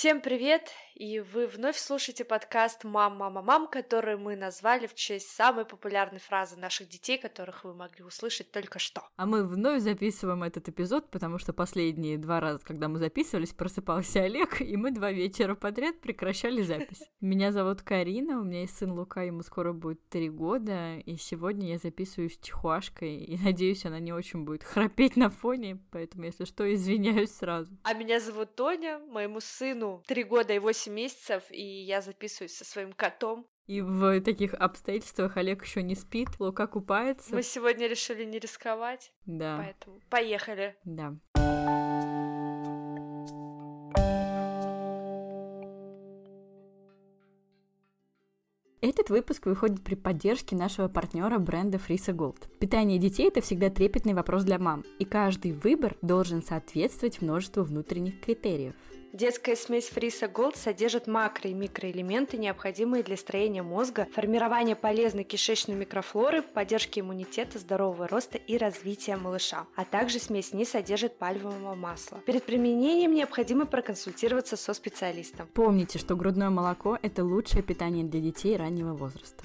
Всем привет! И вы вновь слушаете подкаст «Мам, мама, мам», который мы назвали в честь самой популярной фразы наших детей, которых вы могли услышать только что. А мы вновь записываем этот эпизод, потому что последние два раза, когда мы записывались, просыпался Олег, и мы два вечера подряд прекращали запись. Меня зовут Карина, у меня есть сын Лука, ему скоро будет три года, и сегодня я записываюсь чихуашкой, и надеюсь, она не очень будет храпеть на фоне, поэтому, если что, извиняюсь сразу. А меня зовут Тоня, моему сыну три года и восемь месяцев, и я записываюсь со своим котом. И в таких обстоятельствах Олег еще не спит, Лука купается. Мы сегодня решили не рисковать. Да. Поэтому поехали. Да. Этот выпуск выходит при поддержке нашего партнера бренда Frisa Gold. Питание детей – это всегда трепетный вопрос для мам, и каждый выбор должен соответствовать множеству внутренних критериев. Детская смесь Фриса Голд содержит макро- и микроэлементы, необходимые для строения мозга, формирования полезной кишечной микрофлоры, поддержки иммунитета, здорового роста и развития малыша. А также смесь не содержит пальмового масла. Перед применением необходимо проконсультироваться со специалистом. Помните, что грудное молоко – это лучшее питание для детей раннего возраста.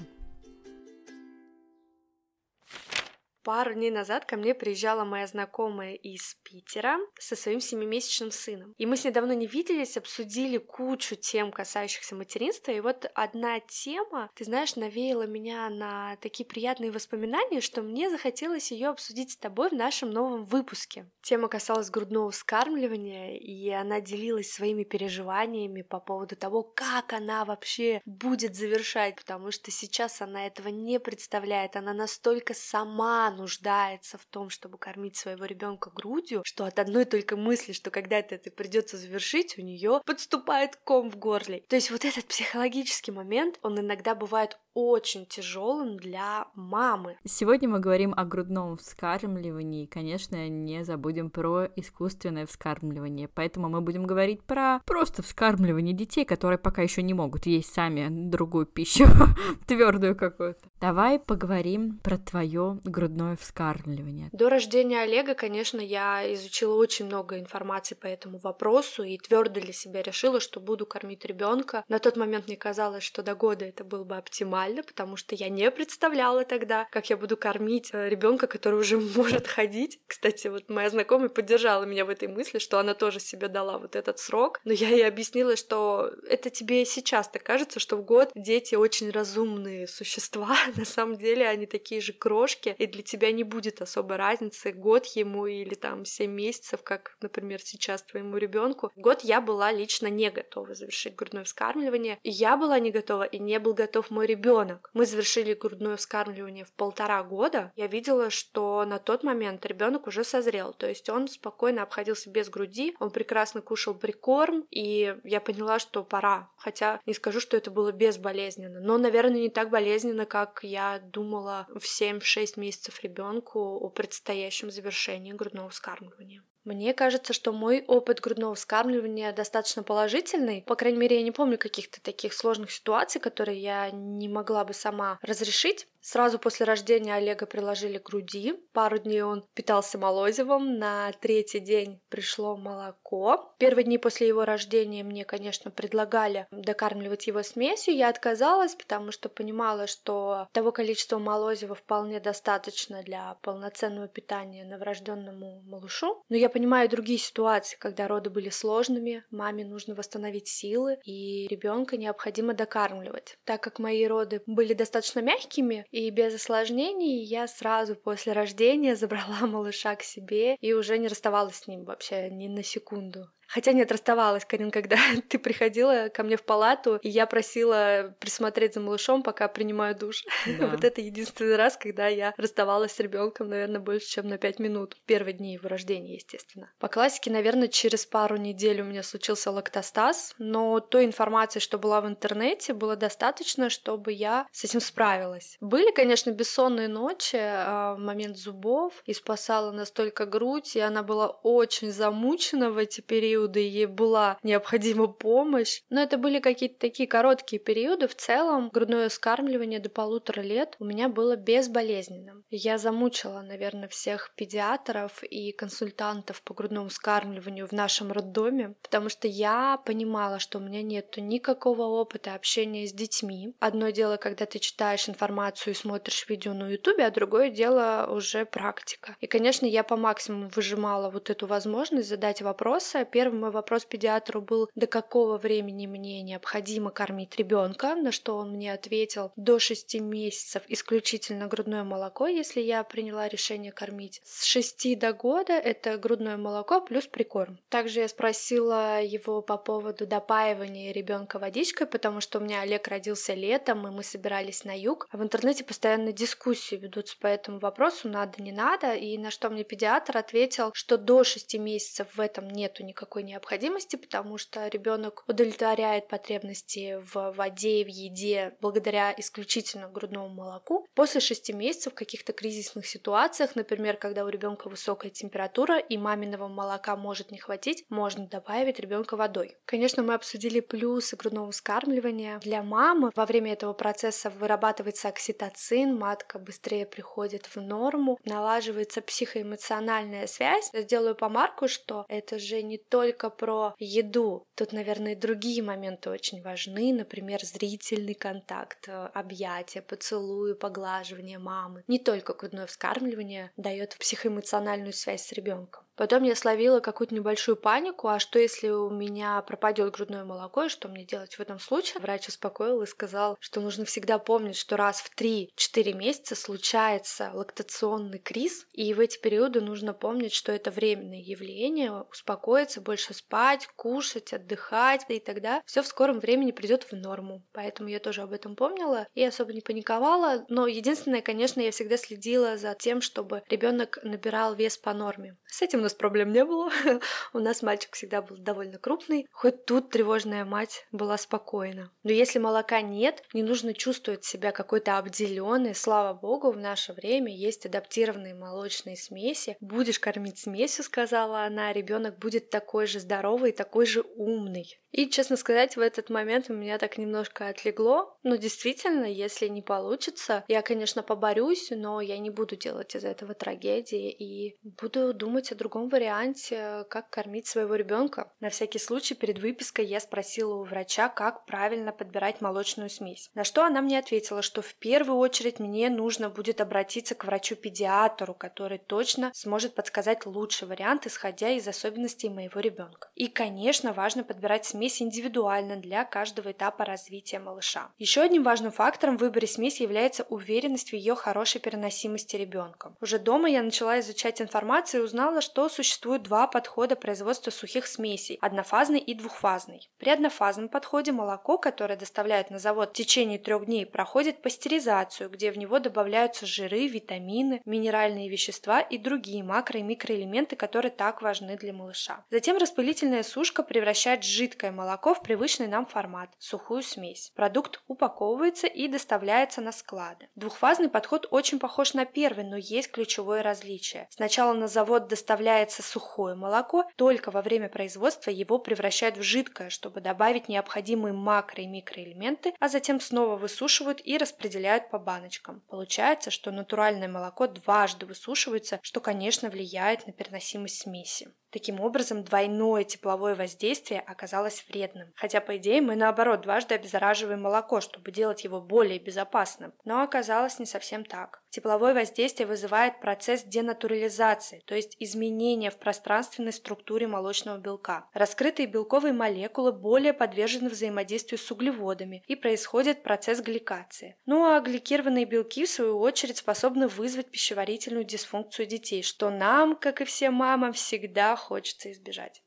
Пару дней назад ко мне приезжала моя знакомая из Питера со своим семимесячным сыном. И мы с ней давно не виделись, обсудили кучу тем, касающихся материнства. И вот одна тема, ты знаешь, навеяла меня на такие приятные воспоминания, что мне захотелось ее обсудить с тобой в нашем новом выпуске. Тема касалась грудного вскармливания, и она делилась своими переживаниями по поводу того, как она вообще будет завершать, потому что сейчас она этого не представляет, она настолько сама нуждается в том, чтобы кормить своего ребенка грудью, что от одной только мысли, что когда-то это придется завершить, у нее подступает ком в горле. То есть вот этот психологический момент, он иногда бывает очень тяжелым для мамы. Сегодня мы говорим о грудном вскармливании, и, конечно, не забудем про искусственное вскармливание, поэтому мы будем говорить про просто вскармливание детей, которые пока еще не могут есть сами другую пищу, твердую какую-то. Давай поговорим про твое грудное вскармливание. До рождения Олега, конечно, я изучила очень много информации по этому вопросу и твердо для себя решила, что буду кормить ребенка. На тот момент мне казалось, что до года это было бы оптимально нормально, потому что я не представляла тогда, как я буду кормить э, ребенка, который уже может ходить. Кстати, вот моя знакомая поддержала меня в этой мысли, что она тоже себе дала вот этот срок. Но я ей объяснила, что это тебе сейчас так кажется, что в год дети очень разумные существа. На самом деле они такие же крошки, и для тебя не будет особой разницы, год ему или там 7 месяцев, как, например, сейчас твоему ребенку. Год я была лично не готова завершить грудное вскармливание. Я была не готова, и не был готов мой ребенок ребенок. Мы завершили грудное вскармливание в полтора года. Я видела, что на тот момент ребенок уже созрел, то есть он спокойно обходился без груди, он прекрасно кушал прикорм, и я поняла, что пора. Хотя не скажу, что это было безболезненно, но, наверное, не так болезненно, как я думала в 7-6 месяцев ребенку о предстоящем завершении грудного вскармливания. Мне кажется, что мой опыт грудного вскармливания достаточно положительный. По крайней мере, я не помню каких-то таких сложных ситуаций, которые я не могла бы сама разрешить. Сразу после рождения Олега приложили к груди. Пару дней он питался молозивом. На третий день пришло молоко. Первые дни после его рождения мне, конечно, предлагали докармливать его смесью. Я отказалась, потому что понимала, что того количества молозива вполне достаточно для полноценного питания новорожденному малышу. Но я понимаю другие ситуации, когда роды были сложными, маме нужно восстановить силы, и ребенка необходимо докармливать. Так как мои роды были достаточно мягкими, и без осложнений я сразу после рождения забрала малыша к себе и уже не расставалась с ним вообще ни на секунду. Хотя нет, расставалась, Карин, когда ты приходила ко мне в палату, и я просила присмотреть за малышом, пока принимаю душ. Да. вот это единственный раз, когда я расставалась с ребенком, наверное, больше, чем на пять минут. Первые дни его рождения, естественно. По классике, наверное, через пару недель у меня случился лактостаз, но той информации, что была в интернете, было достаточно, чтобы я с этим справилась. Были, конечно, бессонные ночи, а, момент зубов, и спасала настолько грудь, и она была очень замучена в эти периоды, периоды ей была необходима помощь. Но это были какие-то такие короткие периоды. В целом грудное вскармливание до полутора лет у меня было безболезненным. я замучила, наверное, всех педиатров и консультантов по грудному вскармливанию в нашем роддоме, потому что я понимала, что у меня нет никакого опыта общения с детьми. Одно дело, когда ты читаешь информацию и смотришь видео на ютубе, а другое дело уже практика. И, конечно, я по максимуму выжимала вот эту возможность задать вопросы. Первый мой вопрос педиатру был, до какого времени мне необходимо кормить ребенка, на что он мне ответил, до 6 месяцев исключительно грудное молоко, если я приняла решение кормить. С 6 до года это грудное молоко плюс прикорм. Также я спросила его по поводу допаивания ребенка водичкой, потому что у меня Олег родился летом, и мы собирались на юг. В интернете постоянно дискуссии ведутся по этому вопросу, надо, не надо. И на что мне педиатр ответил, что до 6 месяцев в этом нету никакой необходимости, потому что ребенок удовлетворяет потребности в воде и в еде благодаря исключительно грудному молоку. После 6 месяцев в каких-то кризисных ситуациях, например, когда у ребенка высокая температура и маминого молока может не хватить, можно добавить ребенка водой. Конечно, мы обсудили плюсы грудного вскармливания. Для мамы во время этого процесса вырабатывается окситоцин, матка быстрее приходит в норму, налаживается психоэмоциональная связь. Я сделаю помарку, что это же не только про еду. Тут, наверное, другие моменты очень важны, например, зрительный контакт, э, объятия, поцелуи, поглаживание мамы. Не только грудное вскармливание дает психоэмоциональную связь с ребенком. Потом я словила какую-то небольшую панику, а что если у меня пропадет грудное молоко, и что мне делать в этом случае? Врач успокоил и сказал, что нужно всегда помнить, что раз в 3-4 месяца случается лактационный криз, и в эти периоды нужно помнить, что это временное явление, успокоиться, больше спать, кушать, отдыхать, и тогда все в скором времени придет в норму. Поэтому я тоже об этом помнила и особо не паниковала. Но единственное, конечно, я всегда следила за тем, чтобы ребенок набирал вес по норме. С этим нас проблем не было. У нас мальчик всегда был довольно крупный. Хоть тут тревожная мать была спокойна. Но если молока нет, не нужно чувствовать себя какой-то обделенной. Слава богу, в наше время есть адаптированные молочные смеси. Будешь кормить смесью, сказала она, ребенок будет такой же здоровый, такой же умный. И, честно сказать, в этот момент у меня так немножко отлегло. Но действительно, если не получится, я, конечно, поборюсь, но я не буду делать из этого трагедии и буду думать о другом варианте, как кормить своего ребенка. На всякий случай перед выпиской я спросила у врача, как правильно подбирать молочную смесь. На что она мне ответила, что в первую очередь мне нужно будет обратиться к врачу-педиатру, который точно сможет подсказать лучший вариант, исходя из особенностей моего ребенка. И, конечно, важно подбирать смесь индивидуально для каждого этапа развития малыша. Еще одним важным фактором в выборе смеси является уверенность в ее хорошей переносимости ребенка. Уже дома я начала изучать информацию и узнала, что существует два подхода производства сухих смесей – однофазный и двухфазный. При однофазном подходе молоко, которое доставляют на завод в течение трех дней, проходит пастеризацию, где в него добавляются жиры, витамины, минеральные вещества и другие макро- и микроэлементы, которые так важны для малыша. Затем распылительная сушка превращает жидкое молоко в привычный нам формат – сухую смесь. Продукт упаковывается и доставляется на склады. Двухфазный подход очень похож на первый, но есть ключевое различие. Сначала на завод доставляется сухое молоко, только во время производства его превращают в жидкое, чтобы добавить необходимые макро- и микроэлементы, а затем снова высушивают и распределяют по баночкам. Получается, что натуральное молоко дважды высушивается, что, конечно, влияет на переносимость смеси. Таким образом, двойное тепловое воздействие оказалось вредным. Хотя, по идее, мы наоборот дважды обеззараживаем молоко, чтобы делать его более безопасным. Но оказалось не совсем так. Тепловое воздействие вызывает процесс денатурализации, то есть изменения в пространственной структуре молочного белка. Раскрытые белковые молекулы более подвержены взаимодействию с углеводами и происходит процесс гликации. Ну а гликированные белки, в свою очередь, способны вызвать пищеварительную дисфункцию детей, что нам, как и всем мамам, всегда хочется избежать.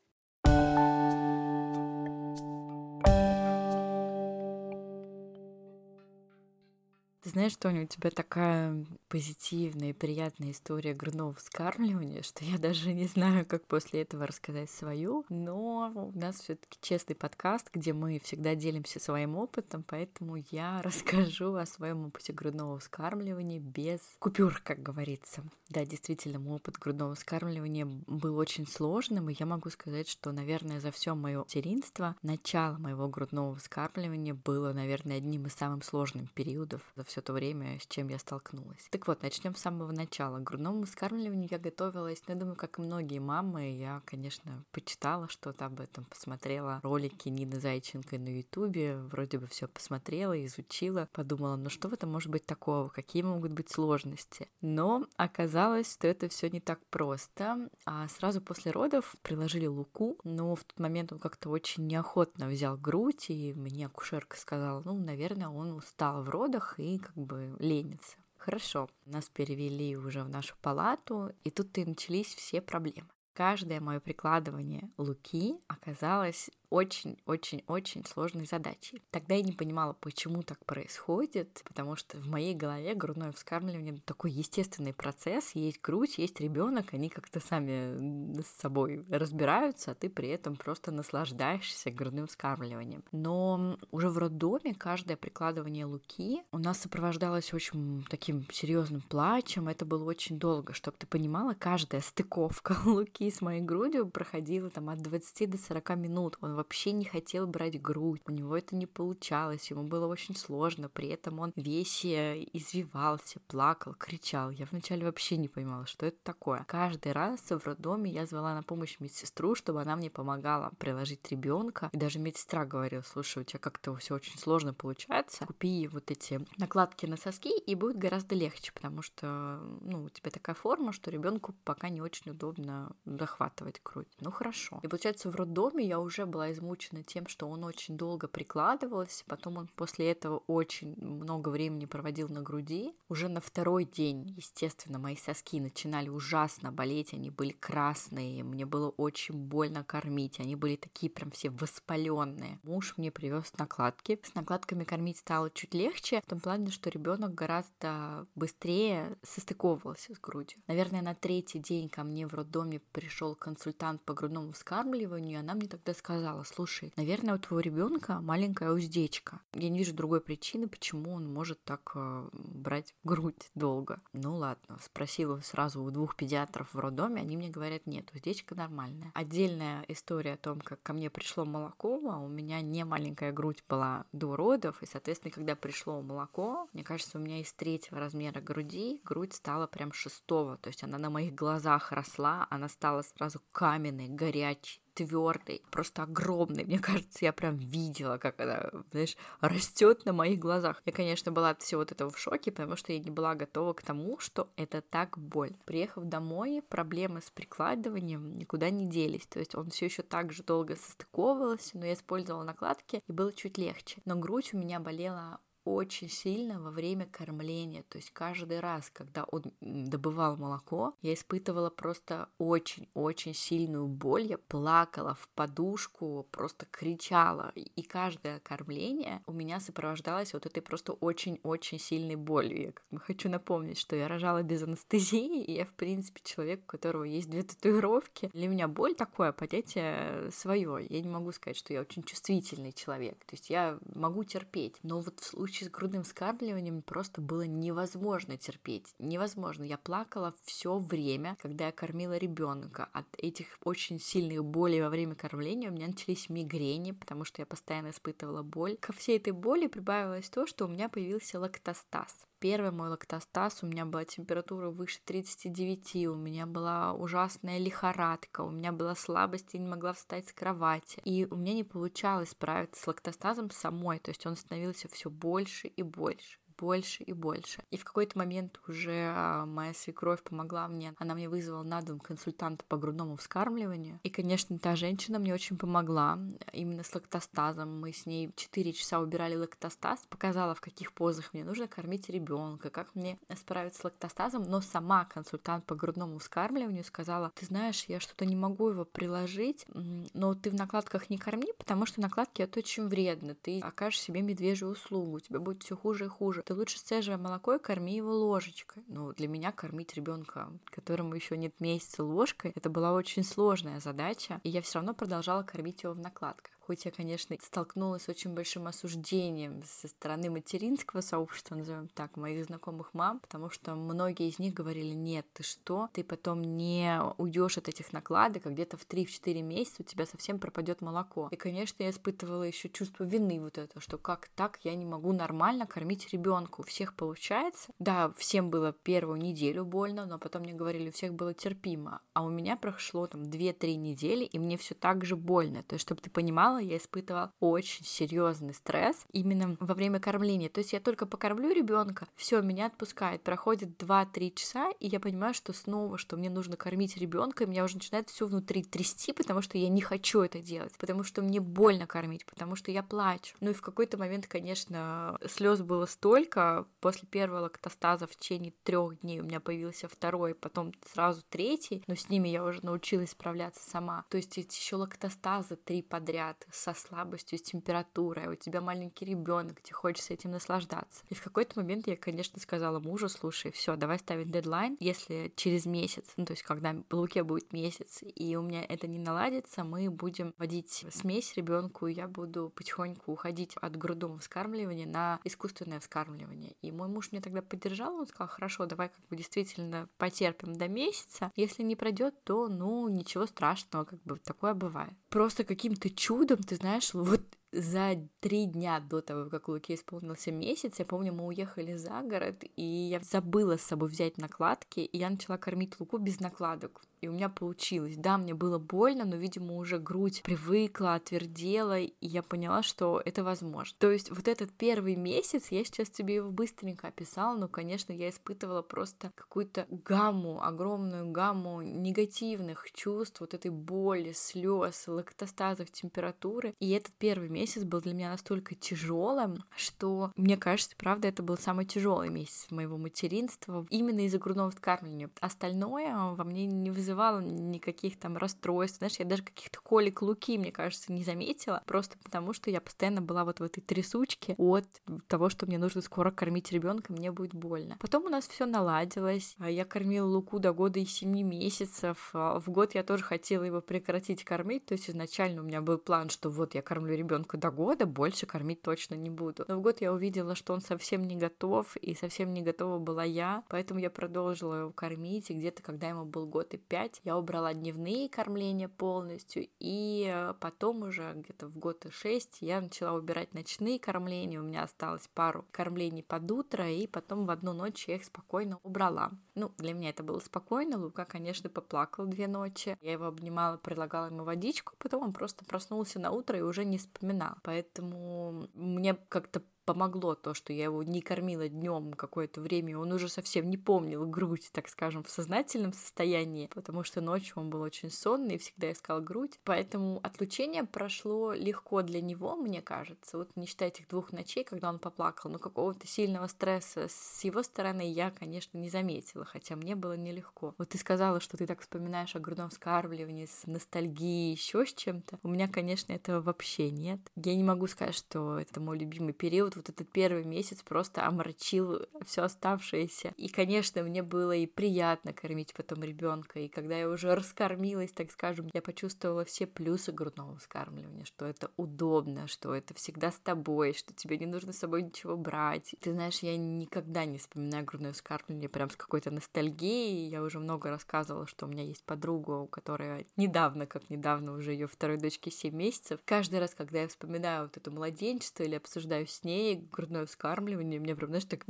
Ты знаешь, Тоня, у тебя такая позитивная и приятная история грудного вскармливания, что я даже не знаю, как после этого рассказать свою, но у нас все таки честный подкаст, где мы всегда делимся своим опытом, поэтому я расскажу о своем опыте грудного вскармливания без купюр, как говорится. Да, действительно, мой опыт грудного вскармливания был очень сложным, и я могу сказать, что, наверное, за все мое материнство начало моего грудного вскармливания было, наверное, одним из самых сложных периодов за все все то время, с чем я столкнулась. Так вот, начнем с самого начала. К грудному вскармливанию я готовилась, ну, я думаю, как и многие мамы, я, конечно, почитала что-то об этом, посмотрела ролики Нины Зайченко на Ютубе, вроде бы все посмотрела, изучила, подумала, ну что в этом может быть такого, какие могут быть сложности. Но оказалось, что это все не так просто. А сразу после родов приложили Луку, но в тот момент он как-то очень неохотно взял грудь, и мне акушерка сказала, ну, наверное, он устал в родах и как бы ленится. Хорошо, нас перевели уже в нашу палату, и тут и начались все проблемы. Каждое мое прикладывание луки оказалось очень-очень-очень сложной задачей. Тогда я не понимала, почему так происходит, потому что в моей голове грудное вскармливание такой естественный процесс. Есть грудь, есть ребенок, они как-то сами с собой разбираются, а ты при этом просто наслаждаешься грудным вскармливанием. Но уже в роддоме каждое прикладывание луки у нас сопровождалось очень таким серьезным плачем. Это было очень долго, чтобы ты понимала, каждая стыковка луки с моей грудью проходила там от 20 до 40 минут. Он вообще не хотел брать грудь, у него это не получалось, ему было очень сложно, при этом он весь э, извивался, плакал, кричал. Я вначале вообще не понимала, что это такое. Каждый раз в роддоме я звала на помощь медсестру, чтобы она мне помогала приложить ребенка. И даже медсестра говорила, слушай, у тебя как-то все очень сложно получается, купи вот эти накладки на соски, и будет гораздо легче, потому что, ну, у тебя такая форма, что ребенку пока не очень удобно захватывать грудь. Ну, хорошо. И получается, в роддоме я уже была измучена тем, что он очень долго прикладывался, потом он после этого очень много времени проводил на груди. Уже на второй день, естественно, мои соски начинали ужасно болеть, они были красные, мне было очень больно кормить, они были такие прям все воспаленные. Муж мне привез накладки. С накладками кормить стало чуть легче, в том плане, что ребенок гораздо быстрее состыковывался с грудью. Наверное, на третий день ко мне в роддоме пришел консультант по грудному вскармливанию, и она мне тогда сказала, сказала, слушай, наверное, у твоего ребенка маленькая уздечка. Я не вижу другой причины, почему он может так э, брать грудь долго. Ну ладно, спросила сразу у двух педиатров в роддоме, они мне говорят, нет, уздечка нормальная. Отдельная история о том, как ко мне пришло молоко, а у меня не маленькая грудь была до родов, и, соответственно, когда пришло молоко, мне кажется, у меня из третьего размера груди грудь стала прям шестого, то есть она на моих глазах росла, она стала сразу каменной, горячей, твердый, просто огромный. Мне кажется, я прям видела, как она, знаешь, растет на моих глазах. Я, конечно, была от всего вот этого в шоке, потому что я не была готова к тому, что это так боль. Приехав домой, проблемы с прикладыванием никуда не делись. То есть он все еще так же долго состыковывался, но я использовала накладки, и было чуть легче. Но грудь у меня болела очень сильно во время кормления. То есть каждый раз, когда он добывал молоко, я испытывала просто очень-очень сильную боль. Я плакала в подушку, просто кричала. И каждое кормление у меня сопровождалось вот этой просто очень-очень сильной болью. Я хочу напомнить, что я рожала без анестезии, и я, в принципе, человек, у которого есть две татуировки. Для меня боль такое понятие свое. Я не могу сказать, что я очень чувствительный человек. То есть я могу терпеть. Но вот в случае случае с грудным вскармливанием просто было невозможно терпеть. Невозможно. Я плакала все время, когда я кормила ребенка. От этих очень сильных болей во время кормления у меня начались мигрени, потому что я постоянно испытывала боль. Ко всей этой боли прибавилось то, что у меня появился лактостаз. Первый мой лактостаз, у меня была температура выше 39, у меня была ужасная лихорадка, у меня была слабость, я не могла встать с кровати. И у меня не получалось справиться с лактостазом самой, то есть он становился все больше и больше больше и больше. И в какой-то момент уже а, моя свекровь помогла мне, она мне вызвала на дом консультанта по грудному вскармливанию. И, конечно, та женщина мне очень помогла именно с лактостазом. Мы с ней 4 часа убирали лактостаз, показала, в каких позах мне нужно кормить ребенка, как мне справиться с лактостазом, но сама консультант по грудному вскармливанию сказала, ты знаешь, я что-то не могу его приложить, но ты в накладках не корми, потому что накладки это очень вредно, ты окажешь себе медвежью услугу, тебе будет все хуже и хуже ты лучше сцеживай молоко и корми его ложечкой. Ну, для меня кормить ребенка, которому еще нет месяца ложкой, это была очень сложная задача, и я все равно продолжала кормить его в накладках. Хоть я, конечно, столкнулась с очень большим осуждением со стороны материнского сообщества, назовем так, моих знакомых мам, потому что многие из них говорили, нет, ты что, ты потом не уйдешь от этих накладок, а где-то в 3-4 месяца у тебя совсем пропадет молоко. И, конечно, я испытывала еще чувство вины вот это, что как так я не могу нормально кормить ребенка. У всех получается. Да, всем было первую неделю больно, но потом мне говорили, у всех было терпимо. А у меня прошло там 2-3 недели, и мне все так же больно. То есть, чтобы ты понимала, я испытывала очень серьезный стресс именно во время кормления. То есть я только покормлю ребенка, все меня отпускает. Проходит 2-3 часа, и я понимаю, что снова, что мне нужно кормить ребенка, и меня уже начинает все внутри трясти, потому что я не хочу это делать, потому что мне больно кормить, потому что я плачу. Ну и в какой-то момент, конечно, слез было столько. После первого лактостаза в течение трех дней у меня появился второй, потом сразу третий, но с ними я уже научилась справляться сама. То есть еще лактостазы три подряд со слабостью, с температурой, у тебя маленький ребенок, тебе хочется этим наслаждаться. И в какой-то момент я, конечно, сказала мужу, слушай, все, давай ставить дедлайн, если через месяц, ну то есть когда Луке будет месяц, и у меня это не наладится, мы будем вводить смесь ребенку, я буду потихоньку уходить от грудного вскармливания на искусственное вскармливание. И мой муж меня тогда поддержал, он сказал, хорошо, давай как бы действительно потерпим до месяца, если не пройдет, то, ну, ничего страшного, как бы такое бывает. Просто каким-то чудом, ты знаешь, вот за три дня до того, как Луке исполнился месяц, я помню, мы уехали за город, и я забыла с собой взять накладки, и я начала кормить Луку без накладок и у меня получилось. Да, мне было больно, но, видимо, уже грудь привыкла, отвердела, и я поняла, что это возможно. То есть вот этот первый месяц, я сейчас тебе его быстренько описала, но, конечно, я испытывала просто какую-то гамму, огромную гамму негативных чувств, вот этой боли, слез, лактостазов, температуры. И этот первый месяц был для меня настолько тяжелым, что, мне кажется, правда, это был самый тяжелый месяц моего материнства именно из-за грудного вскармливания. Остальное во мне не вызывало вызывало никаких там расстройств. Знаешь, я даже каких-то колик луки, мне кажется, не заметила, просто потому что я постоянно была вот в этой трясучке от того, что мне нужно скоро кормить ребенка, мне будет больно. Потом у нас все наладилось. А я кормила луку до года и семи месяцев. А в год я тоже хотела его прекратить кормить, то есть изначально у меня был план, что вот я кормлю ребенка до года, больше кормить точно не буду. Но в год я увидела, что он совсем не готов, и совсем не готова была я, поэтому я продолжила его кормить, и где-то, когда ему был год и пять, 5 я убрала дневные кормления полностью, и э, потом уже где-то в год и 6 я начала убирать ночные кормления, у меня осталось пару кормлений под утро, и потом в одну ночь я их спокойно убрала. Ну, для меня это было спокойно, Лука, конечно, поплакал две ночи, я его обнимала, предлагала ему водичку, потом он просто проснулся на утро и уже не вспоминал, поэтому мне как-то помогло то, что я его не кормила днем какое-то время, он уже совсем не помнил грудь, так скажем, в сознательном состоянии, потому что ночью он был очень сонный и всегда искал грудь. Поэтому отлучение прошло легко для него, мне кажется. Вот не считая этих двух ночей, когда он поплакал, но какого-то сильного стресса с его стороны я, конечно, не заметила, хотя мне было нелегко. Вот ты сказала, что ты так вспоминаешь о грудном вскармливании с ностальгией, еще с чем-то. У меня, конечно, этого вообще нет. Я не могу сказать, что это мой любимый период вот этот первый месяц просто омрачил все оставшееся. И, конечно, мне было и приятно кормить потом ребенка. И когда я уже раскормилась, так скажем, я почувствовала все плюсы грудного вскармливания, что это удобно, что это всегда с тобой, что тебе не нужно с собой ничего брать. Ты знаешь, я никогда не вспоминаю грудное вскармливание прям с какой-то ностальгией. Я уже много рассказывала, что у меня есть подруга, у которой недавно, как недавно, уже ее второй дочке 7 месяцев. Каждый раз, когда я вспоминаю вот это младенчество или обсуждаю с ней, ней грудное вскармливание меня прям, знаешь, так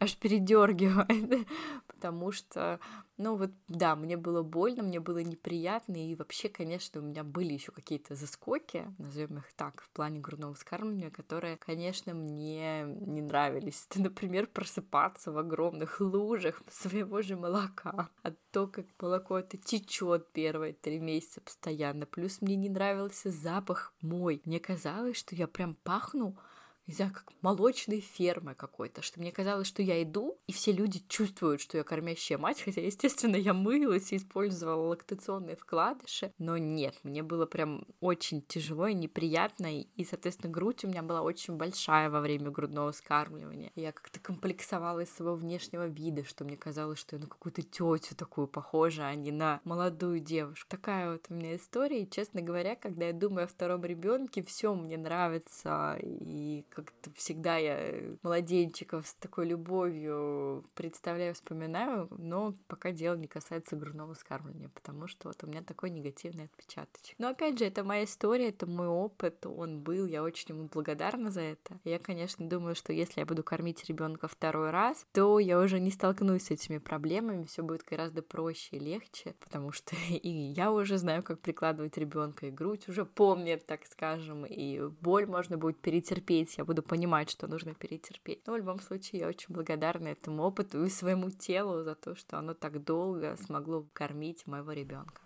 аж передергивает, потому что, ну вот, да, мне было больно, мне было неприятно, и вообще, конечно, у меня были еще какие-то заскоки, назовем их так, в плане грудного вскармливания, которые, конечно, мне не нравились. Это, например, просыпаться в огромных лужах своего же молока, а то, как молоко это течет первые три месяца постоянно. Плюс мне не нравился запах мой. Мне казалось, что я прям пахну не знаю, как молочной фермы какой-то, что мне казалось, что я иду, и все люди чувствуют, что я кормящая мать, хотя, естественно, я мылась и использовала лактационные вкладыши, но нет, мне было прям очень тяжело и неприятно, и, соответственно, грудь у меня была очень большая во время грудного скармливания. Я как-то комплексовала из своего внешнего вида, что мне казалось, что я на какую-то тетю такую похожа, а не на молодую девушку. Такая вот у меня история, и, честно говоря, когда я думаю о втором ребенке, все мне нравится, и как-то всегда я младенчиков с такой любовью представляю, вспоминаю, но пока дело не касается грудного скармливания, потому что вот у меня такой негативный отпечаточек. Но опять же, это моя история, это мой опыт, он был, я очень ему благодарна за это. Я, конечно, думаю, что если я буду кормить ребенка второй раз, то я уже не столкнусь с этими проблемами, все будет гораздо проще и легче, потому что и я уже знаю, как прикладывать ребенка, и грудь уже помнит, так скажем, и боль можно будет перетерпеть, я буду понимать, что нужно перетерпеть. Но в любом случае я очень благодарна этому опыту и своему телу за то, что оно так долго смогло кормить моего ребенка.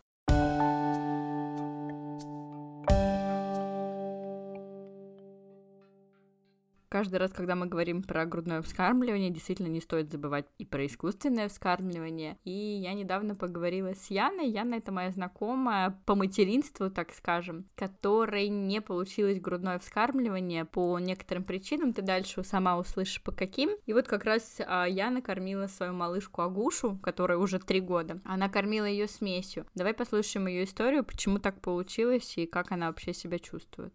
Каждый раз, когда мы говорим про грудное вскармливание, действительно не стоит забывать и про искусственное вскармливание. И я недавно поговорила с Яной. Яна — это моя знакомая по материнству, так скажем, которой не получилось грудное вскармливание по некоторым причинам. Ты дальше сама услышишь по каким. И вот как раз а, Яна кормила свою малышку Агушу, которая уже три года. Она кормила ее смесью. Давай послушаем ее историю, почему так получилось и как она вообще себя чувствует.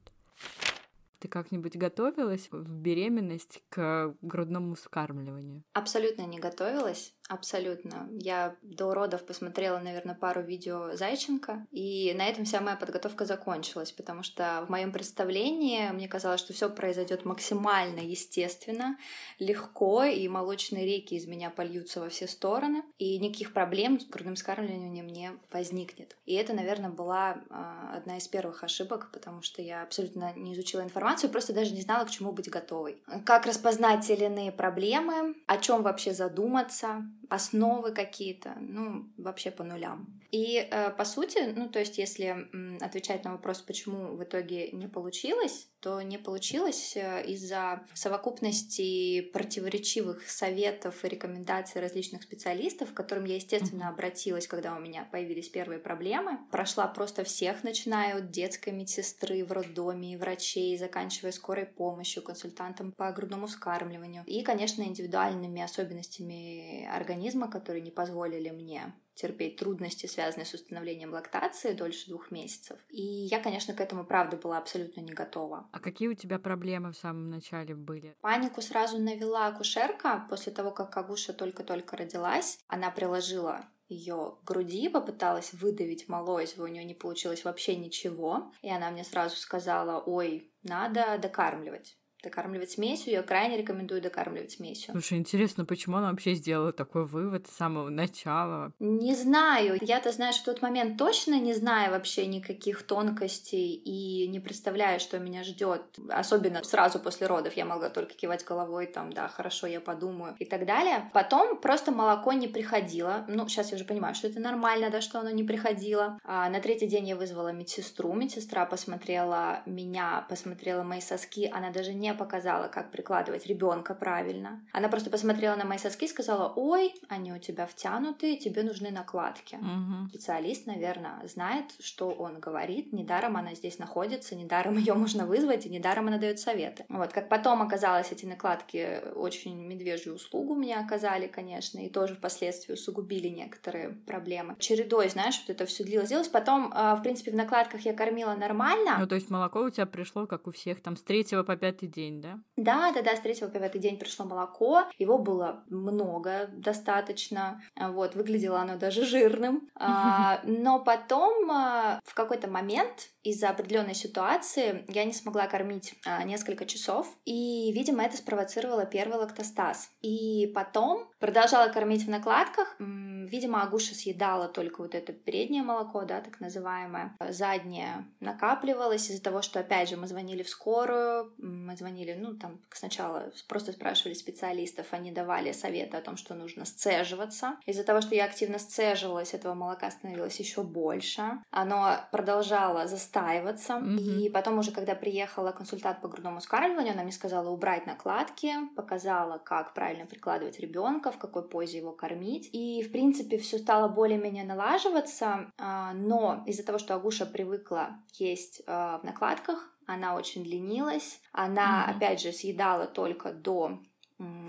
Ты как-нибудь готовилась в беременность к грудному вскармливанию? Абсолютно не готовилась. Абсолютно. Я до родов посмотрела, наверное, пару видео Зайченко, и на этом вся моя подготовка закончилась, потому что в моем представлении мне казалось, что все произойдет максимально естественно, легко, и молочные реки из меня польются во все стороны, и никаких проблем с грудным скармливанием не возникнет. И это, наверное, была э, одна из первых ошибок, потому что я абсолютно не изучила информацию, просто даже не знала, к чему быть готовой. Как распознать те или иные проблемы, о чем вообще задуматься, основы какие-то, ну, вообще по нулям. И э, по сути, ну, то есть, если отвечать на вопрос, почему в итоге не получилось, то не получилось э, из-за совокупности противоречивых советов и рекомендаций различных специалистов, к которым я, естественно, обратилась, когда у меня появились первые проблемы. Прошла просто всех, начиная от детской медсестры в роддоме, врачей, заканчивая скорой помощью, консультантом по грудному вскармливанию и, конечно, индивидуальными особенностями организма, которые не позволили мне терпеть трудности, связанные с установлением лактации дольше двух месяцев. И я, конечно, к этому, правда, была абсолютно не готова. А какие у тебя проблемы в самом начале были? Панику сразу навела акушерка после того, как Агуша только-только родилась. Она приложила ее груди, попыталась выдавить малой, у нее не получилось вообще ничего. И она мне сразу сказала, ой, надо докармливать докармливать смесью. Я крайне рекомендую докармливать смесью. Слушай, интересно, почему она вообще сделала такой вывод с самого начала? Не знаю. Я-то, знаешь, в тот момент точно не знаю вообще никаких тонкостей и не представляю, что меня ждет. Особенно сразу после родов я могла только кивать головой, там, да, хорошо, я подумаю и так далее. Потом просто молоко не приходило. Ну, сейчас я уже понимаю, что это нормально, да, что оно не приходило. А на третий день я вызвала медсестру. Медсестра посмотрела меня, посмотрела мои соски. Она даже не показала, как прикладывать ребенка правильно. Она просто посмотрела на мои соски и сказала, ой, они у тебя втянутые, тебе нужны накладки. Угу. Специалист, наверное, знает, что он говорит. Недаром она здесь находится, недаром ее можно вызвать, и недаром она дает советы. Вот, как потом оказалось, эти накладки очень медвежью услугу мне оказали, конечно, и тоже впоследствии усугубили некоторые проблемы. Чередой, знаешь, вот это все длилось. Длилось. Потом, а, в принципе, в накладках я кормила нормально. Ну, то есть молоко у тебя пришло, как у всех, там, с третьего по пятый день да? Да, да, да, с третьего по пятый день пришло молоко. Его было много, достаточно. Вот, выглядело оно даже жирным. А, но потом а, в какой-то момент из-за определенной ситуации я не смогла кормить а, несколько часов, и, видимо, это спровоцировало первый лактостаз. И потом продолжала кормить в накладках. Видимо, Агуша съедала только вот это переднее молоко, да, так называемое. Заднее накапливалось из-за того, что, опять же, мы звонили в скорую, мы звонили, ну, там сначала просто спрашивали специалистов, они давали советы о том, что нужно сцеживаться. Из-за того, что я активно сцеживалась, этого молока становилось еще больше. Оно продолжало заставлять настаиваться. Mm-hmm. И потом уже, когда приехала консультант по грудному скармливанию, она мне сказала убрать накладки, показала, как правильно прикладывать ребенка, в какой позе его кормить. И, в принципе, все стало более-менее налаживаться, а, но из-за того, что Агуша привыкла есть а, в накладках, она очень ленилась, она, mm-hmm. опять же, съедала только до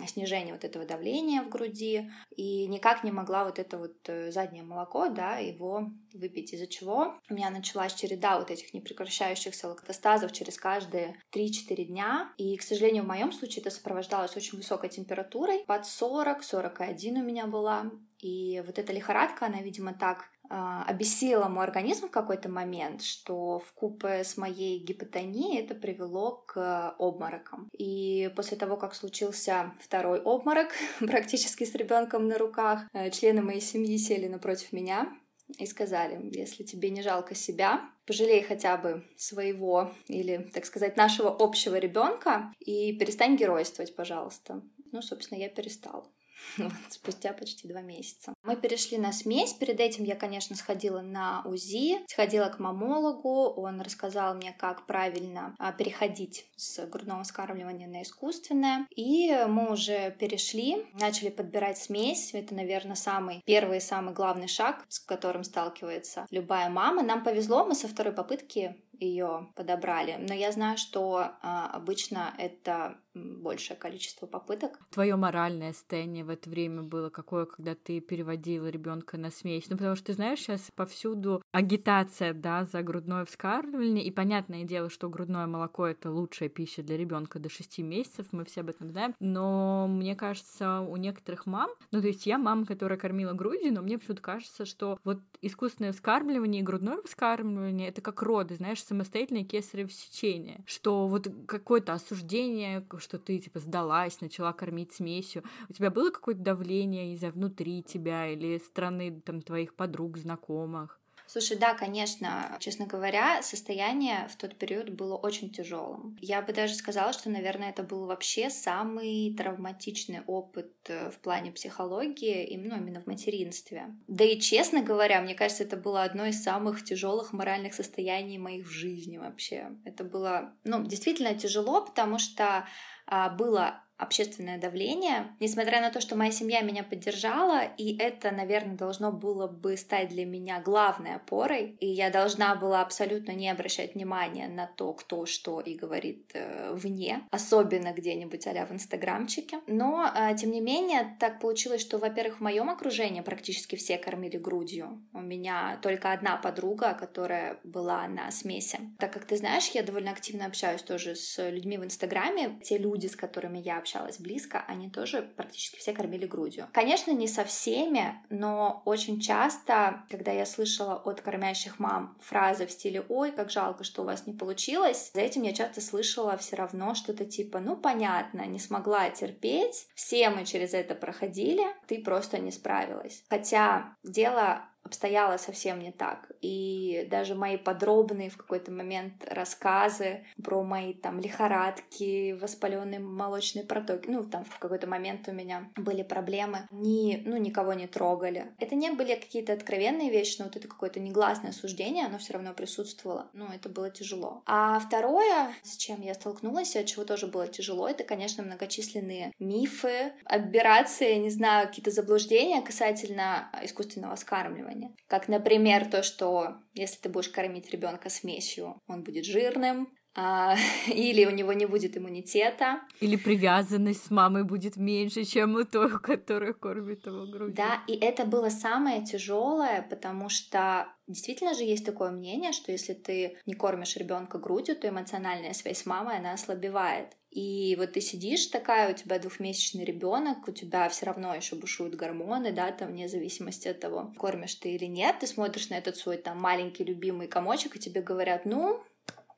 снижение вот этого давления в груди и никак не могла вот это вот э, заднее молоко, да, его выпить, из-за чего у меня началась череда вот этих непрекращающихся лактостазов через каждые 3-4 дня, и, к сожалению, в моем случае это сопровождалось очень высокой температурой, под 40-41 у меня была, и вот эта лихорадка, она, видимо, так обессилила мой организм в какой-то момент, что в купе с моей гипотонией это привело к обморокам. И после того, как случился второй обморок, практически с ребенком на руках, э, члены моей семьи сели напротив меня и сказали, если тебе не жалко себя, пожалей хотя бы своего или, так сказать, нашего общего ребенка и перестань геройствовать, пожалуйста. Ну, собственно, я перестала. вот, спустя почти два месяца. Мы перешли на смесь. Перед этим я, конечно, сходила на УЗИ, сходила к мамологу. Он рассказал мне, как правильно а, переходить с грудного вскармливания на искусственное. И мы уже перешли, начали подбирать смесь. Это, наверное, самый первый и самый главный шаг, с которым сталкивается любая мама. Нам повезло, мы со второй попытки ее подобрали. Но я знаю, что а, обычно это большее количество попыток. Твое моральное состояние в это время было какое, когда ты переводила ребенка на смесь? Ну, потому что ты знаешь, сейчас повсюду агитация, да, за грудное вскармливание, и понятное дело, что грудное молоко это лучшая пища для ребенка до 6 месяцев, мы все об этом знаем, но мне кажется, у некоторых мам, ну, то есть я мама, которая кормила грудью, но мне почему-то кажется, что вот искусственное вскармливание и грудное вскармливание это как роды, знаешь, самостоятельное кесарево сечение, что вот какое-то осуждение, что ты типа сдалась, начала кормить смесью. У тебя было какое-то давление из-за внутри тебя или страны там твоих подруг, знакомых? Слушай, да, конечно, честно говоря, состояние в тот период было очень тяжелым. Я бы даже сказала, что, наверное, это был вообще самый травматичный опыт э, в плане психологии, ну, именно в материнстве. Да и, честно говоря, мне кажется, это было одно из самых тяжелых моральных состояний моих в жизни вообще. Это было, ну, действительно тяжело, потому что было общественное давление, несмотря на то, что моя семья меня поддержала, и это, наверное, должно было бы стать для меня главной опорой, и я должна была абсолютно не обращать внимания на то, кто что и говорит э, вне, особенно где-нибудь а в инстаграмчике. Но, э, тем не менее, так получилось, что, во-первых, в моем окружении практически все кормили грудью. У меня только одна подруга, которая была на смеси. Так как ты знаешь, я довольно активно общаюсь тоже с людьми в инстаграме. Те люди, с которыми я общалась близко, они тоже практически все кормили грудью. Конечно, не со всеми, но очень часто, когда я слышала от кормящих мам фразы в стиле «Ой, как жалко, что у вас не получилось», за этим я часто слышала все равно что-то типа «Ну, понятно, не смогла терпеть, все мы через это проходили, ты просто не справилась». Хотя дело обстояло совсем не так. И даже мои подробные в какой-то момент рассказы про мои там лихорадки, воспаленные молочные протоки, ну там в какой-то момент у меня были проблемы, ни, ну никого не трогали. Это не были какие-то откровенные вещи, но вот это какое-то негласное суждение, оно все равно присутствовало. Ну, это было тяжело. А второе, с чем я столкнулась, от чего тоже было тяжело, это, конечно, многочисленные мифы, аберрации, не знаю, какие-то заблуждения касательно искусственного скармливания. Как, например, то, что если ты будешь кормить ребенка смесью, он будет жирным, а, или у него не будет иммунитета. Или привязанность с мамой будет меньше, чем у той, которая кормит его грудью. Да, и это было самое тяжелое, потому что действительно же есть такое мнение, что если ты не кормишь ребенка грудью, то эмоциональная связь с мамой, она ослабевает. И вот ты сидишь такая, у тебя двухмесячный ребенок, у тебя все равно еще бушуют гормоны, да, там вне зависимости от того, кормишь ты или нет, ты смотришь на этот свой там маленький любимый комочек, и тебе говорят, ну,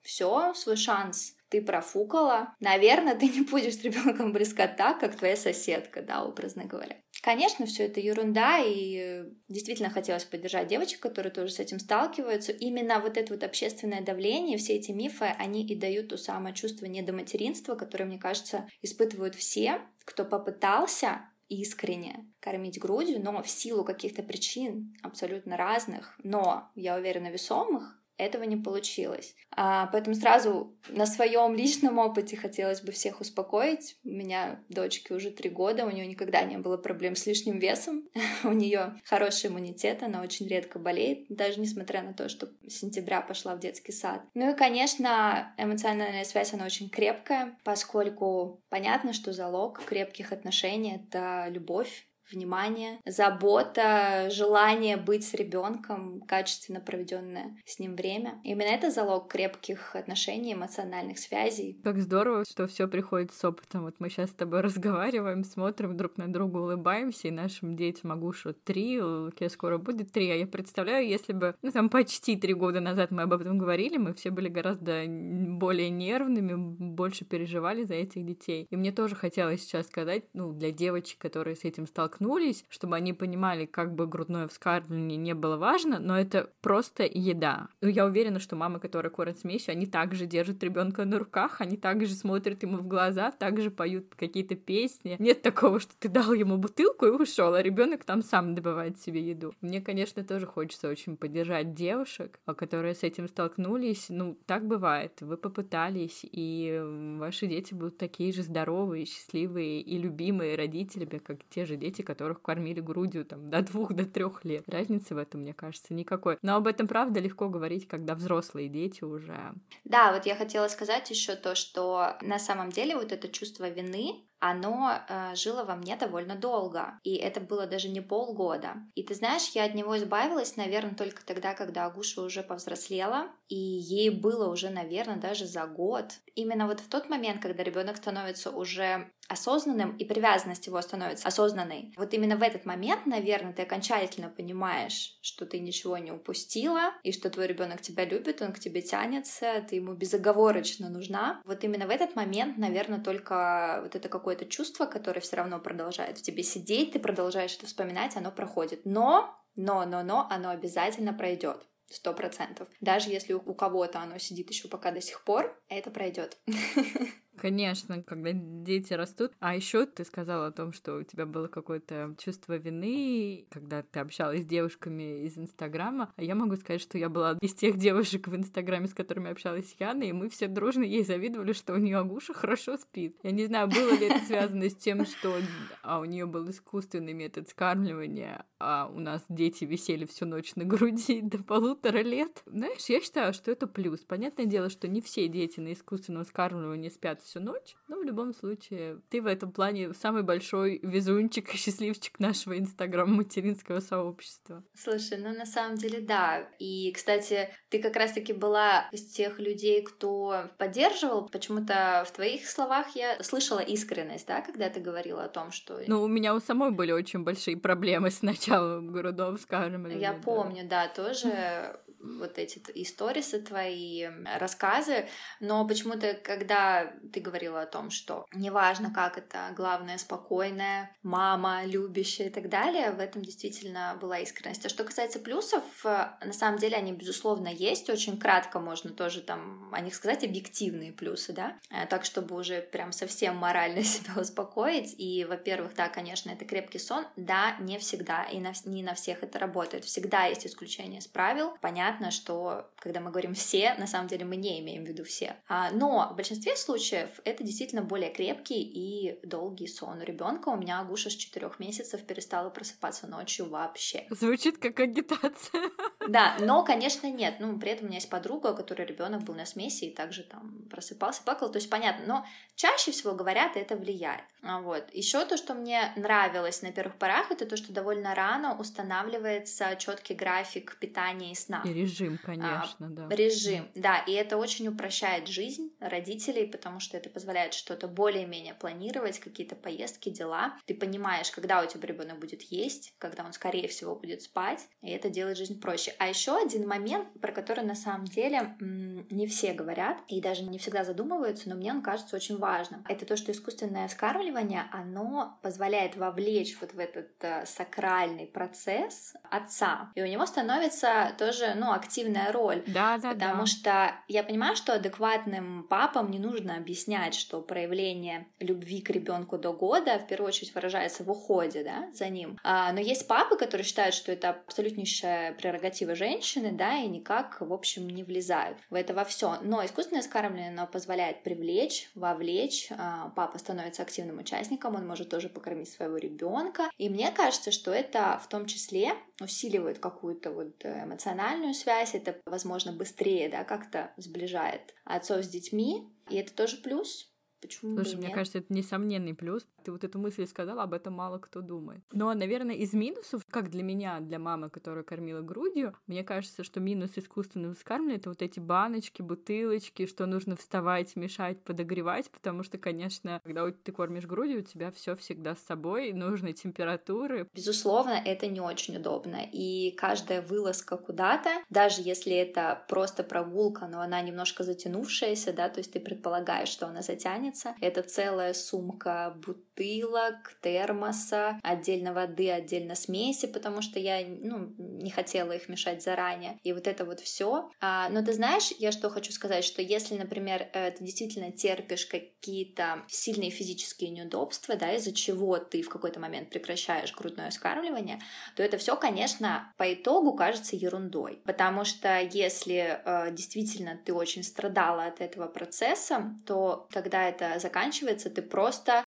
все, свой шанс ты профукала, наверное, ты не будешь с ребенком близко так, как твоя соседка, да, образно говоря. Конечно, все это ерунда, и действительно хотелось поддержать девочек, которые тоже с этим сталкиваются. Именно вот это вот общественное давление, все эти мифы, они и дают то самое чувство недоматеринства, которое, мне кажется, испытывают все, кто попытался искренне кормить грудью, но в силу каких-то причин абсолютно разных, но, я уверена, весомых, этого не получилось. А, поэтому сразу на своем личном опыте хотелось бы всех успокоить. У меня дочке уже три года, у нее никогда не было проблем с лишним весом. у нее хороший иммунитет, она очень редко болеет, даже несмотря на то, что с сентября пошла в детский сад. Ну и, конечно, эмоциональная связь, она очень крепкая, поскольку понятно, что залог крепких отношений — это любовь, внимание, забота, желание быть с ребенком, качественно проведенное с ним время. Именно это залог крепких отношений, эмоциональных связей. Как здорово, что все приходит с опытом. Вот мы сейчас с тобой разговариваем, смотрим друг на друга, улыбаемся, и нашим детям Агушу три, Луке скоро будет три. А я представляю, если бы, ну там почти три года назад мы об этом говорили, мы все были гораздо более нервными, больше переживали за этих детей. И мне тоже хотелось сейчас сказать, ну, для девочек, которые с этим столкнулись, столкнулись, чтобы они понимали, как бы грудное вскармливание не было важно, но это просто еда. Ну, я уверена, что мамы, которые кормят смесью, они также держат ребенка на руках, они также смотрят ему в глаза, также поют какие-то песни. Нет такого, что ты дал ему бутылку и ушел, а ребенок там сам добывает себе еду. Мне, конечно, тоже хочется очень поддержать девушек, которые с этим столкнулись. Ну, так бывает. Вы попытались, и ваши дети будут такие же здоровые, счастливые и любимые родителями, как те же дети, которых кормили грудью там до двух, до трех лет. Разницы в этом, мне кажется, никакой. Но об этом, правда, легко говорить, когда взрослые дети уже. Да, вот я хотела сказать еще то, что на самом деле вот это чувство вины, оно э, жило во мне довольно долго, и это было даже не полгода. И ты знаешь, я от него избавилась, наверное, только тогда, когда Агуша уже повзрослела, и ей было уже, наверное, даже за год. Именно вот в тот момент, когда ребенок становится уже осознанным и привязанность его становится осознанной. Вот именно в этот момент, наверное, ты окончательно понимаешь, что ты ничего не упустила, и что твой ребенок тебя любит, он к тебе тянется, ты ему безоговорочно нужна. Вот именно в этот момент, наверное, только вот это какое-то чувство, которое все равно продолжает в тебе сидеть, ты продолжаешь это вспоминать, оно проходит. Но, но, но, но, оно обязательно пройдет сто процентов. Даже если у кого-то оно сидит еще пока до сих пор, это пройдет. Конечно, когда дети растут. А еще ты сказала о том, что у тебя было какое-то чувство вины, когда ты общалась с девушками из Инстаграма. А я могу сказать, что я была из тех девушек в Инстаграме, с которыми общалась Яна, и мы все дружно ей завидовали, что у нее Агуша хорошо спит. Я не знаю, было ли это связано с тем, что а у нее был искусственный метод скармливания, а у нас дети висели всю ночь на груди до полутора лет. Знаешь, я считаю, что это плюс. Понятное дело, что не все дети на искусственном скармливании спят всю ночь. Но в любом случае, ты в этом плане самый большой везунчик и счастливчик нашего инстаграм-материнского сообщества. Слушай, ну на самом деле да. И, кстати, ты как раз-таки была из тех людей, кто поддерживал. Почему-то в твоих словах я слышала искренность, да, когда ты говорила о том, что... Ну, у меня у самой были очень большие проблемы с началом грудов, скажем. Я да. помню, да, тоже вот эти историсы твои, рассказы, но почему-то, когда ты говорила о том, что неважно, как это, главное, спокойная, мама, любящая и так далее, в этом действительно была искренность. А что касается плюсов, на самом деле они, безусловно, есть, очень кратко можно тоже там о них сказать, объективные плюсы, да, э, так, чтобы уже прям совсем морально себя успокоить, и, во-первых, да, конечно, это крепкий сон, да, не всегда, и на, не на всех это работает, всегда есть исключения из правил, понятно, понятно, что когда мы говорим «все», на самом деле мы не имеем в виду все. А, но в большинстве случаев это действительно более крепкий и долгий сон. У ребенка у меня Агуша с четырех месяцев перестала просыпаться ночью вообще. Звучит как агитация. Да, но, конечно, нет. Ну, при этом у меня есть подруга, у которой ребенок был на смеси и также там просыпался, плакал. То есть понятно. Но чаще всего говорят, это влияет. А вот. Еще то, что мне нравилось на первых порах, это то, что довольно рано устанавливается четкий график питания и сна. И режим, конечно, а, да. Режим, да, и это очень упрощает жизнь родителей, потому что это позволяет что-то более-менее планировать, какие-то поездки, дела. Ты понимаешь, когда у тебя ребенок будет есть, когда он, скорее всего, будет спать, и это делает жизнь проще. А еще один момент, про который на самом деле не все говорят и даже не всегда задумываются, но мне он кажется очень важным. Это то, что искусственное вскармливание, оно позволяет вовлечь вот в этот э, сакральный процесс отца. И у него становится тоже, ну, ну, активная роль. Да, да, Потому да. что я понимаю, что адекватным папам не нужно объяснять, что проявление любви к ребенку до года в первую очередь выражается в уходе, да, за ним. А, но есть папы, которые считают, что это абсолютнейшая прерогатива женщины, да, и никак, в общем, не влезают в это во все. Но искусственное скармливание, оно позволяет привлечь, вовлечь. А, папа становится активным участником, он может тоже покормить своего ребенка. И мне кажется, что это в том числе усиливает какую-то вот эмоциональную связь, это, возможно, быстрее, да, как-то сближает отцов с детьми, и это тоже плюс. Почему Слушай, мне нет? кажется, это несомненный плюс. Ты вот эту мысль сказала, об этом мало кто думает. Но, наверное, из минусов, как для меня, для мамы, которая кормила грудью, мне кажется, что минус искусственного вскармливания — это вот эти баночки, бутылочки, что нужно вставать, мешать, подогревать, потому что, конечно, когда ты кормишь грудью, у тебя все всегда с собой, нужны температуры. Безусловно, это не очень удобно. И каждая вылазка куда-то, даже если это просто прогулка, но она немножко затянувшаяся, да, то есть ты предполагаешь, что она затянется, это целая сумка бутылок, термоса, отдельно воды, отдельно смеси, потому что я ну, не хотела их мешать заранее. И вот это вот все. А, но ты знаешь, я что хочу сказать, что если, например, э, ты действительно терпишь какие-то сильные физические неудобства, да, из-за чего ты в какой-то момент прекращаешь грудное вскармливание, то это все, конечно, по итогу кажется ерундой. Потому что если э, действительно ты очень страдала от этого процесса, то когда это заканчивается, ты просто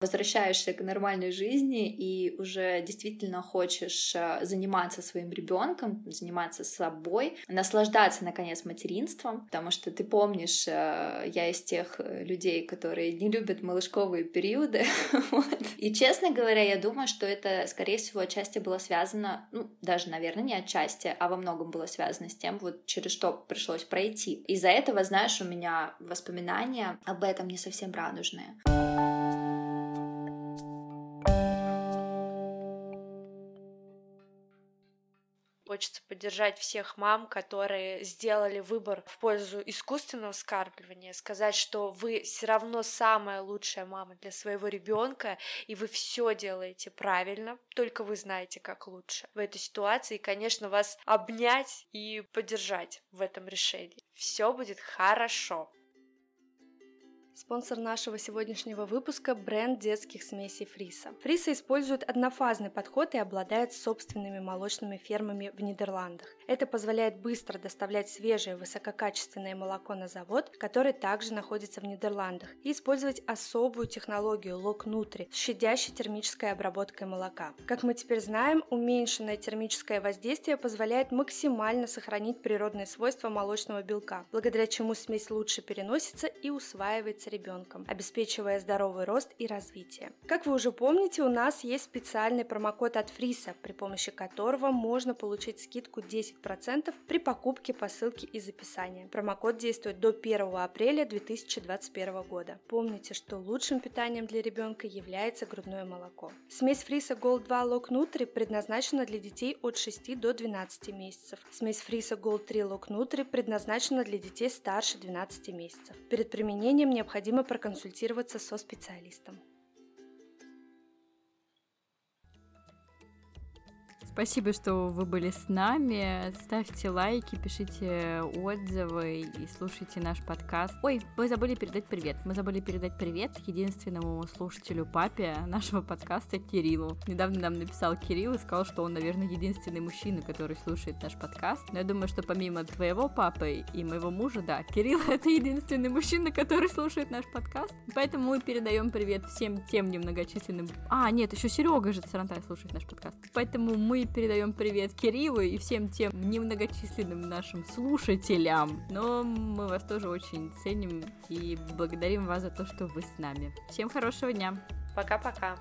возвращаешься к нормальной жизни и уже действительно хочешь э, заниматься своим ребенком, заниматься собой, наслаждаться, наконец, материнством, потому что ты помнишь, э, я из тех э, людей, которые не любят малышковые периоды. вот. И, честно говоря, я думаю, что это, скорее всего, отчасти было связано, ну, даже, наверное, не отчасти, а во многом было связано с тем, вот через что пришлось пройти. Из-за этого, знаешь, у меня воспоминания об этом не совсем радужные. Хочется поддержать всех мам, которые сделали выбор в пользу искусственного вскармливания, сказать, что вы все равно самая лучшая мама для своего ребенка, и вы все делаете правильно, только вы знаете, как лучше в этой ситуации, и, конечно, вас обнять и поддержать в этом решении. Все будет хорошо. Спонсор нашего сегодняшнего выпуска – бренд детских смесей Фриса. Фриса использует однофазный подход и обладает собственными молочными фермами в Нидерландах. Это позволяет быстро доставлять свежее высококачественное молоко на завод, который также находится в Нидерландах, и использовать особую технологию Lock Nutri с щадящей термической обработкой молока. Как мы теперь знаем, уменьшенное термическое воздействие позволяет максимально сохранить природные свойства молочного белка, благодаря чему смесь лучше переносится и усваивается ребенком, обеспечивая здоровый рост и развитие. Как вы уже помните, у нас есть специальный промокод от Фриса, при помощи которого можно получить скидку 10% при покупке по ссылке из описания. Промокод действует до 1 апреля 2021 года. Помните, что лучшим питанием для ребенка является грудное молоко. Смесь Фриса Gold 2 Lock Nutri предназначена для детей от 6 до 12 месяцев. Смесь Фриса Gold 3 Lock Nutri предназначена для детей старше 12 месяцев. Перед применением необходимо проконсультироваться со специалистом. Спасибо, что вы были с нами. Ставьте лайки, пишите отзывы и слушайте наш подкаст. Ой, мы забыли передать привет. Мы забыли передать привет единственному слушателю папе нашего подкаста Кириллу. Недавно нам написал Кирилл и сказал, что он, наверное, единственный мужчина, который слушает наш подкаст. Но я думаю, что помимо твоего папы и моего мужа, да, Кирилл это единственный мужчина, который слушает наш подкаст. Поэтому мы передаем привет всем тем немногочисленным. А, нет, еще Серега же Сарантай слушает наш подкаст. Поэтому мы передаем привет Кириллу и всем тем немногочисленным нашим слушателям. Но мы вас тоже очень ценим и благодарим вас за то, что вы с нами. Всем хорошего дня. Пока-пока.